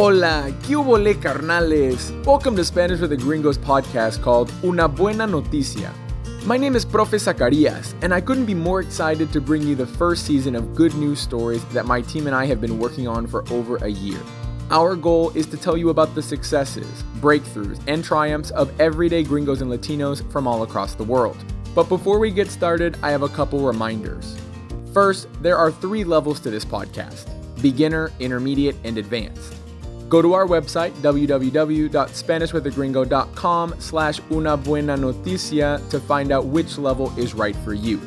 Hola, ¿qué hubole carnales? Welcome to Spanish with the Gringos podcast called Una Buena Noticia. My name is Profe Zacarias, and I couldn't be more excited to bring you the first season of good news stories that my team and I have been working on for over a year. Our goal is to tell you about the successes, breakthroughs, and triumphs of everyday gringos and Latinos from all across the world. But before we get started, I have a couple reminders. First, there are three levels to this podcast beginner, intermediate, and advanced. Go to our website, www.spanishwithagringo.com slash una buena noticia to find out which level is right for you.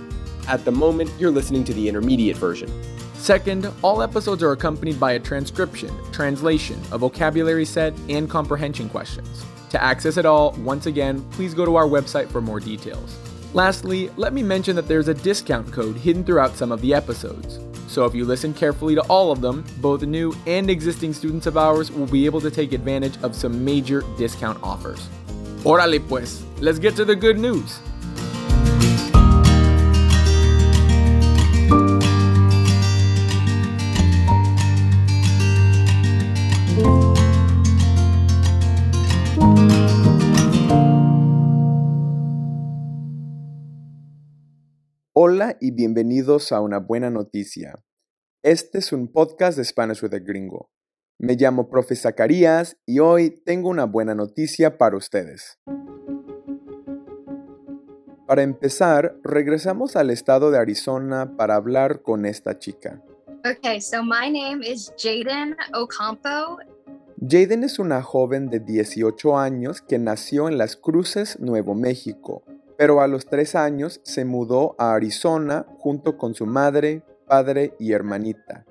At the moment, you're listening to the intermediate version. Second, all episodes are accompanied by a transcription, translation, a vocabulary set, and comprehension questions. To access it all, once again, please go to our website for more details. Lastly, let me mention that there's a discount code hidden throughout some of the episodes. So if you listen carefully to all of them, both new and existing students of ours will be able to take advantage of some major discount offers. Órale pues, let's get to the good news. Hola y bienvenidos a una buena noticia. Este es un podcast de Spanish with a Gringo. Me llamo Profe Zacarías y hoy tengo una buena noticia para ustedes. Para empezar, regresamos al estado de Arizona para hablar con esta chica. Okay, so my name is Jaden Ocampo. Jaden es una joven de 18 años que nació en Las Cruces, Nuevo México, pero a los tres años se mudó a Arizona junto con su madre, padre y hermanita.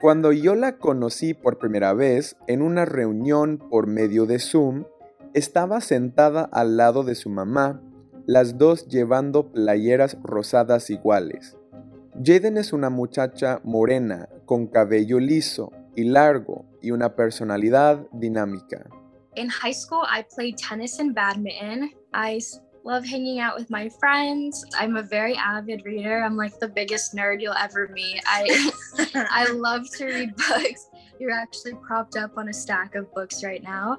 Cuando yo la conocí por primera vez en una reunión por medio de Zoom, estaba sentada al lado de su mamá, las dos llevando playeras rosadas iguales. Jaden es una muchacha morena, con cabello liso y largo y una personalidad dinámica. In high school, I played tennis and badminton. I love hanging out with my friends. I'm a very avid reader. I'm like the biggest nerd you'll ever meet. I I love to read books. You're actually propped up on a stack of books right now.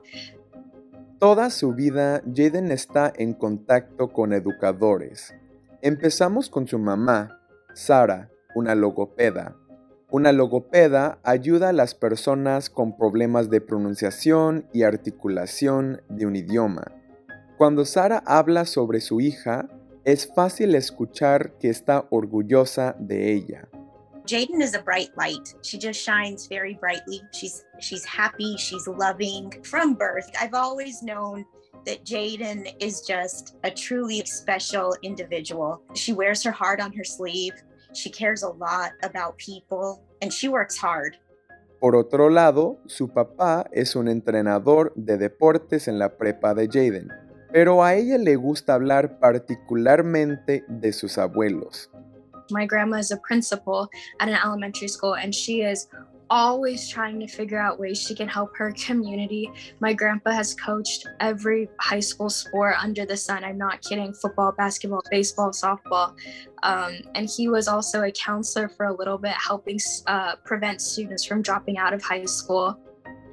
Toda su vida, Jaden está en contacto con educadores. Empezamos con su mamá, Sara, una logopeda. Una logopeda ayuda a las personas con problemas de pronunciación y articulación de un idioma. Cuando Sara habla sobre su hija, es fácil escuchar que está orgullosa de ella. Jaden is a bright light. She just shines very brightly. She's she's happy, she's loving from birth. I've always known that Jaden is just a truly special individual. She wears her heart on her sleeve. She cares a lot about people and she works hard. Por otro lado, su papá es un entrenador de deportes en la prepa de Jaden pero a ella le gusta hablar particularmente de sus abuelos. My grandma is a principal at an elementary school and she is always trying to figure out ways she can help her community. My grandpa has coached every high school sport under the sun. I'm not kidding football, basketball, baseball, softball. Um, and he was also a counselor for a little bit, helping uh, prevent students from dropping out of high school.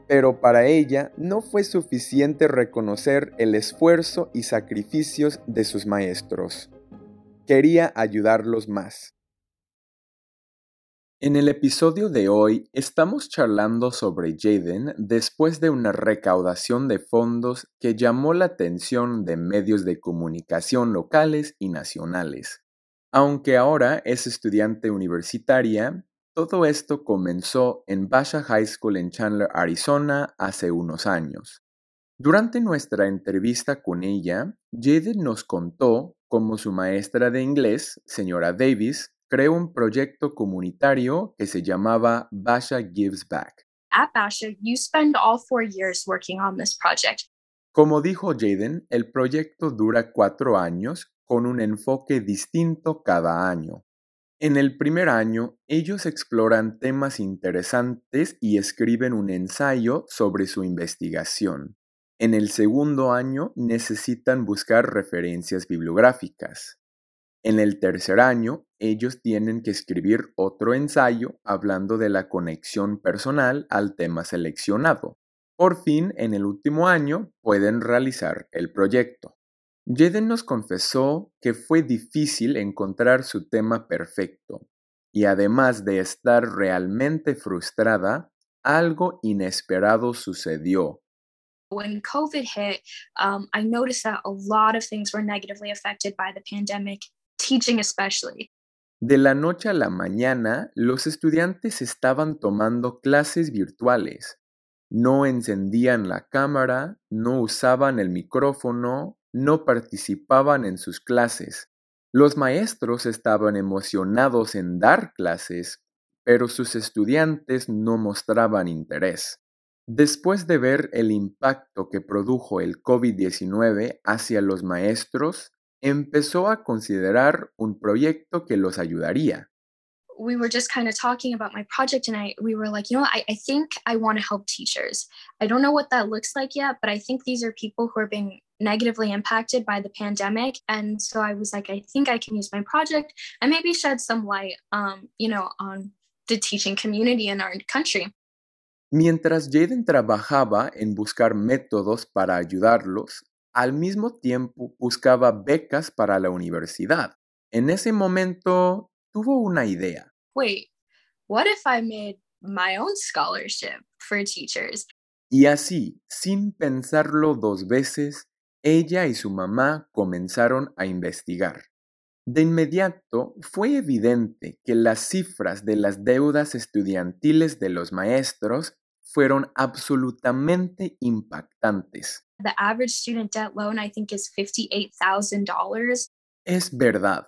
Pero para ella no fue suficiente reconocer el esfuerzo y sacrificios de sus maestros. Quería ayudarlos más. En el episodio de hoy estamos charlando sobre Jaden después de una recaudación de fondos que llamó la atención de medios de comunicación locales y nacionales. Aunque ahora es estudiante universitaria, todo esto comenzó en Basha High School en Chandler, Arizona, hace unos años. Durante nuestra entrevista con ella, Jaden nos contó cómo su maestra de inglés, señora Davis, creó un proyecto comunitario que se llamaba Basha Gives Back. At Basha, you spend all four years working on this project. Como dijo Jaden, el proyecto dura cuatro años con un enfoque distinto cada año. En el primer año, ellos exploran temas interesantes y escriben un ensayo sobre su investigación. En el segundo año necesitan buscar referencias bibliográficas. En el tercer año, ellos tienen que escribir otro ensayo hablando de la conexión personal al tema seleccionado. Por fin, en el último año, pueden realizar el proyecto. Jaden nos confesó que fue difícil encontrar su tema perfecto y además de estar realmente frustrada, algo inesperado sucedió. When COVID hit, um, I noticed that a lot of things were negatively affected by the pandemic, teaching especially. De la noche a la mañana, los estudiantes estaban tomando clases virtuales. No encendían la cámara, no usaban el micrófono, no participaban en sus clases. Los maestros estaban emocionados en dar clases, pero sus estudiantes no mostraban interés. Después de ver el impacto que produjo el COVID-19 hacia los maestros, empezó a considerar un proyecto que los ayudaría. We were just kind of talking about my project and I we were like, you know, I, I think I want to help teachers. I don't know what that looks like yet, but I think these are people who are being negatively impacted by the pandemic. And so I was like, I think I can use my project and maybe shed some light um, you know, on the teaching community in our country. Mientras Jaden trabajaba en buscar métodos para ayudarlos, al mismo tiempo buscaba becas para la universidad. En ese momento tuvo una idea. Wait, what if I made my own scholarship for teachers? Y así, sin pensarlo dos veces, ella y su mamá comenzaron a investigar. De inmediato fue evidente que las cifras de las deudas estudiantiles de los maestros fueron absolutamente impactantes. The average student debt loan, I think, is $58,000. Es verdad.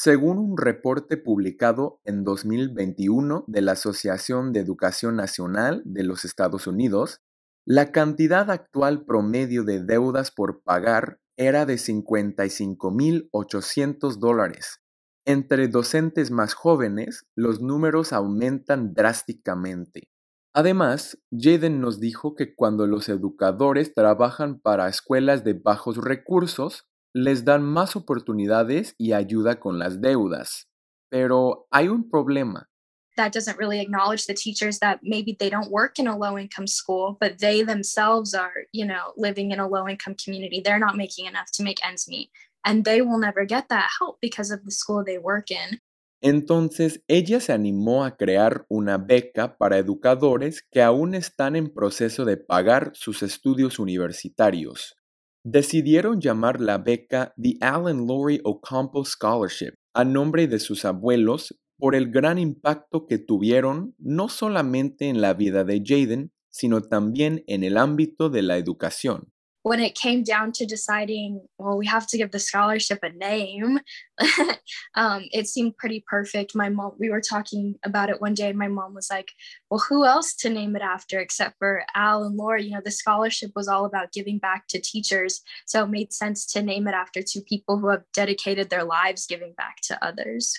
Según un reporte publicado en 2021 de la Asociación de Educación Nacional de los Estados Unidos, la cantidad actual promedio de deudas por pagar era de 55.800 dólares. Entre docentes más jóvenes, los números aumentan drásticamente. Además, Jaden nos dijo que cuando los educadores trabajan para escuelas de bajos recursos, les dan más oportunidades y ayuda con las deudas. Pero hay un problema. That doesn't really acknowledge the teachers that maybe they don't work in a low income school, but they themselves are, you know, living in a low income community. They're not making enough to make ends meet. And they will never get that help because of the school they work in. Entonces ella se animó a crear una beca para educadores que aún están en proceso de pagar sus estudios universitarios. Decidieron llamar la beca The Alan Laurie Ocampo Scholarship a nombre de sus abuelos por el gran impacto que tuvieron no solamente en la vida de Jaden, sino también en el ámbito de la educación. When it came down to deciding, well, we have to give the scholarship a name, um, it seemed pretty perfect. My mom, we were talking about it one day, and my mom was like, well, who else to name it after except for Al and Laura? You know, the scholarship was all about giving back to teachers. So it made sense to name it after two people who have dedicated their lives giving back to others.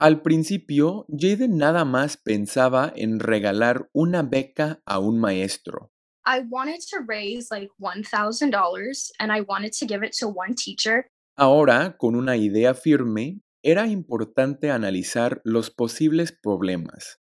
Al principio, Jaden nada más pensaba en regalar una beca a un maestro. I wanted to raise like $1,000 and I wanted to give it to one teacher. Ahora, con una idea firme, era importante analizar los posibles problemas.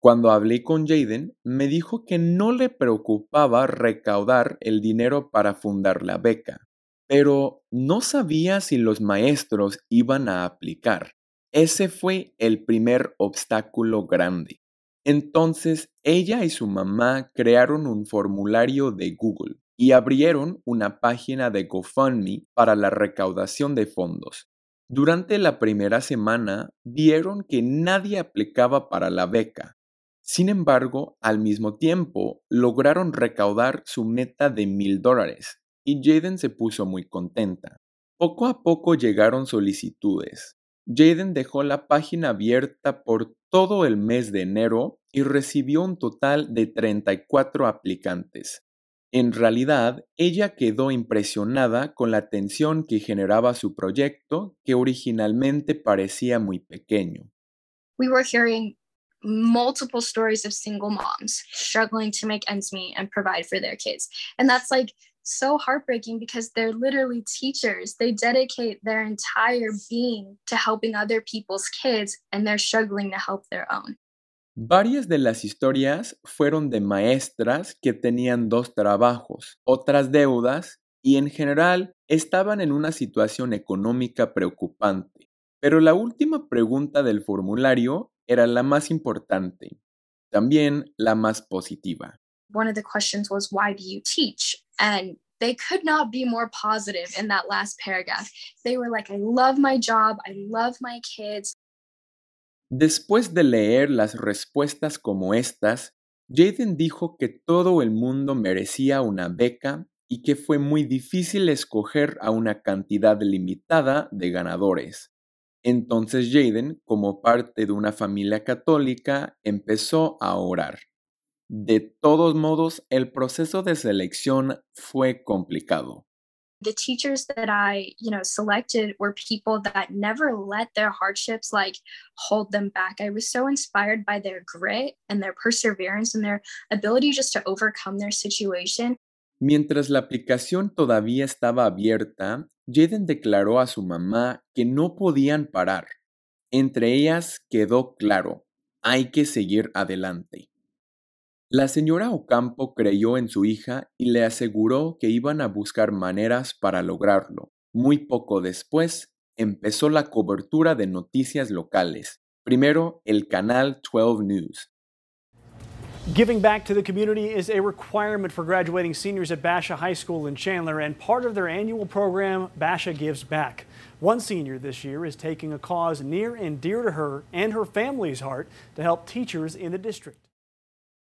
Cuando hablé con Jaden, me dijo que no le preocupaba recaudar el dinero para fundar la beca, pero no sabía si los maestros iban a aplicar. Ese fue el primer obstáculo grande. Entonces ella y su mamá crearon un formulario de Google y abrieron una página de GoFundMe para la recaudación de fondos. Durante la primera semana vieron que nadie aplicaba para la beca. Sin embargo, al mismo tiempo, lograron recaudar su meta de mil dólares y Jaden se puso muy contenta. Poco a poco llegaron solicitudes. Jaden dejó la página abierta por todo el mes de enero y recibió un total de 34 aplicantes. En realidad, ella quedó impresionada con la atención que generaba su proyecto, que originalmente parecía muy pequeño. We were hearing multiple stories of single moms struggling to make ends meet and provide for their kids. And that's like so heartbreaking because they're literally teachers. They dedicate their entire being to helping other people's kids and they're struggling to help their own. Varias de las historias fueron de maestras que tenían dos trabajos, otras deudas y en general estaban en una situación económica preocupante. Pero la última pregunta del formulario era la más importante, también la más positiva. One of the questions was, Why do you teach? And they could not be more positive in that last paragraph. They were like, I love my job, I love my kids. Después de leer las respuestas como estas, Jaden dijo que todo el mundo merecía una beca y que fue muy difícil escoger a una cantidad limitada de ganadores. Entonces Jaden, como parte de una familia católica, empezó a orar. De todos modos, el proceso de selección fue complicado. The teachers that I, you know, selected were people that never let their hardships like hold them back. I was so inspired by their grit and their perseverance and their ability just to overcome their situation. Mientras la aplicación todavía estaba abierta, Jaden declaró a su mamá que no podían parar. Entre ellas quedó claro, hay que seguir adelante. La señora Ocampo creyó en su hija y le aseguró que iban a buscar maneras para lograrlo. Muy poco después, empezó la cobertura de noticias locales. Primero, el canal 12 News. Giving back to the community is a requirement for graduating seniors at Basha High School in Chandler, and part of their annual program, Basha Gives Back. One senior this year is taking a cause near and dear to her and her family's heart to help teachers in the district.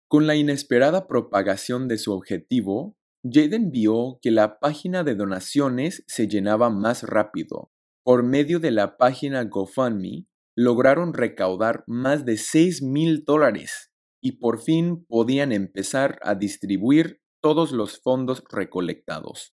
Con la inesperada propagación de su objetivo, Jaden vio que la página de donaciones se llenaba más rápido. Por medio de la página GoFundMe, lograron recaudar más de 6 mil dólares y por fin podían empezar a distribuir todos los fondos recolectados.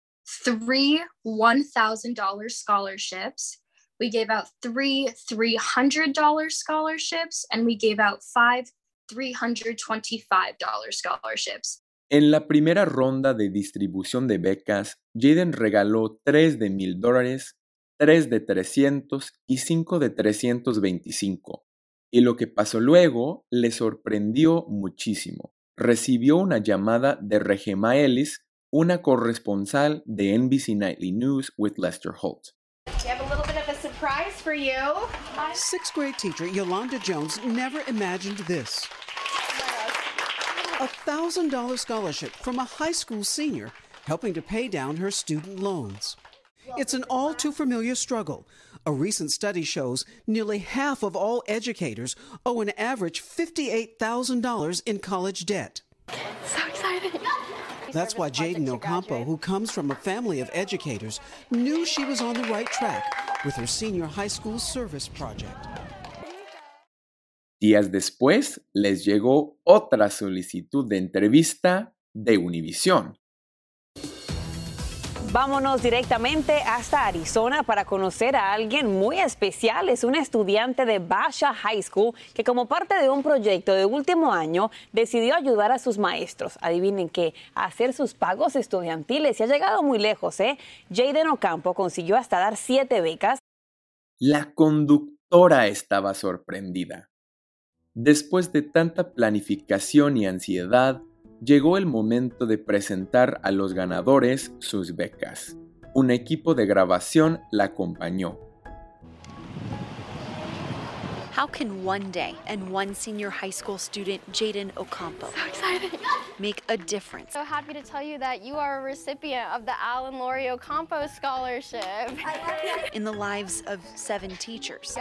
Three $1,000 scholarships. We gave out three $300 scholarships, and we gave out five $325 scholarships. En la primera ronda de distribución de becas, Jaden regaló 3 de 1000 dólares, 3 de 300 y 5 de 325. Y lo que pasó luego le sorprendió muchísimo. Recibió una llamada de Regema Ellis, una corresponsal de NBC Nightly News with Lester Holt. Surprise for you. Sixth grade teacher Yolanda Jones never imagined this. A $1,000 scholarship from a high school senior helping to pay down her student loans. It's an all too familiar struggle. A recent study shows nearly half of all educators owe an average $58,000 in college debt. So excited. That's why Jaden Ocampo, who comes from a family of educators, knew she was on the right track with her senior high school service project. Días después, les llegó otra solicitud de entrevista de Univision. Vámonos directamente hasta Arizona para conocer a alguien muy especial. Es un estudiante de Basha High School que como parte de un proyecto de último año decidió ayudar a sus maestros. Adivinen qué, a hacer sus pagos estudiantiles. Y ha llegado muy lejos, ¿eh? Jaden Ocampo consiguió hasta dar siete becas. La conductora estaba sorprendida. Después de tanta planificación y ansiedad, llegó el momento de presentar a los ganadores sus becas. Un equipo de grabación la acompañó. How can one day and one senior high school student, Jaden Ocampo, So make a difference So happy to tell you that you are a recipient of the Alan Laurie Ocampo Scholarship. in the lives of seven teachers?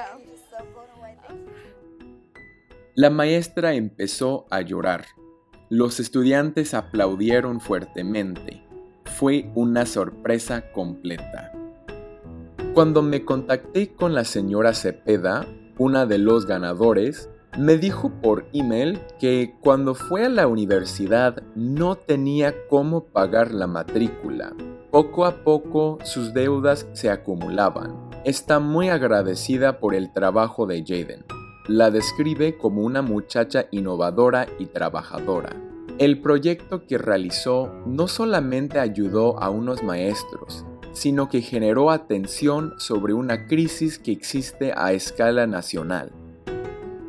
La maestra empezó a llorar. Los estudiantes aplaudieron fuertemente. Fue una sorpresa completa. Cuando me contacté con la señora Cepeda, una de los ganadores, me dijo por email que cuando fue a la universidad no tenía cómo pagar la matrícula. Poco a poco sus deudas se acumulaban. Está muy agradecida por el trabajo de Jaden. La describe como una muchacha innovadora y trabajadora. El proyecto que realizó no solamente ayudó a unos maestros, sino que generó atención sobre una crisis que existe a escala nacional.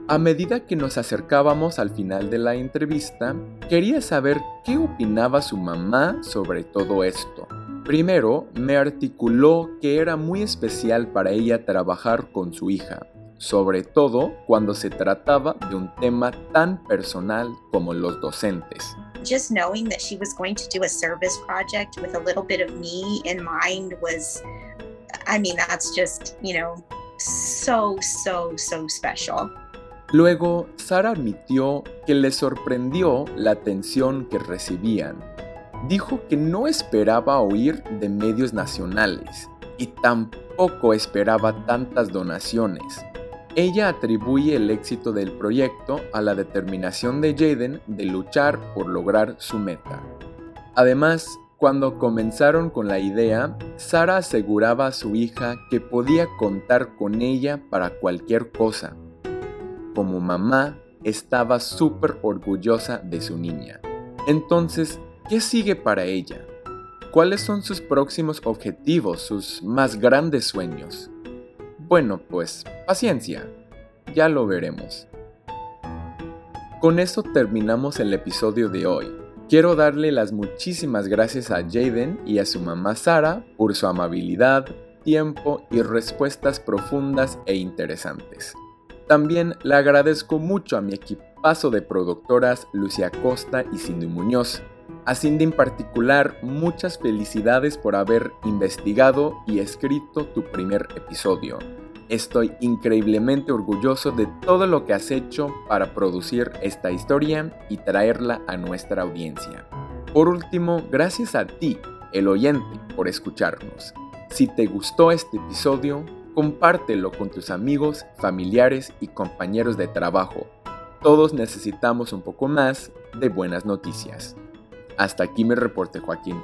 A medida que nos acercábamos al final de la entrevista, quería saber qué opinaba su mamá sobre todo esto. Primero, me articuló que era muy especial para ella trabajar con su hija, sobre todo cuando se trataba de un tema tan personal como los docentes. Just knowing that she was going to do a service project with a little bit of me in mind was, I mean, that's just, you know, so, so, so special. Luego, Sara admitió que le sorprendió la atención que recibían. Dijo que no esperaba oír de medios nacionales y tampoco esperaba tantas donaciones. Ella atribuye el éxito del proyecto a la determinación de Jaden de luchar por lograr su meta. Además, cuando comenzaron con la idea, Sara aseguraba a su hija que podía contar con ella para cualquier cosa como mamá, estaba súper orgullosa de su niña. Entonces, ¿qué sigue para ella? ¿Cuáles son sus próximos objetivos, sus más grandes sueños? Bueno, pues paciencia, ya lo veremos. Con eso terminamos el episodio de hoy. Quiero darle las muchísimas gracias a Jaden y a su mamá Sara por su amabilidad, tiempo y respuestas profundas e interesantes. También le agradezco mucho a mi equipazo de productoras Lucia Costa y Cindy Muñoz. A Cindy en particular, muchas felicidades por haber investigado y escrito tu primer episodio. Estoy increíblemente orgulloso de todo lo que has hecho para producir esta historia y traerla a nuestra audiencia. Por último, gracias a ti, el oyente, por escucharnos. Si te gustó este episodio, Compártelo con tus amigos, familiares y compañeros de trabajo. Todos necesitamos un poco más de buenas noticias. Hasta aquí mi reporte, Joaquín.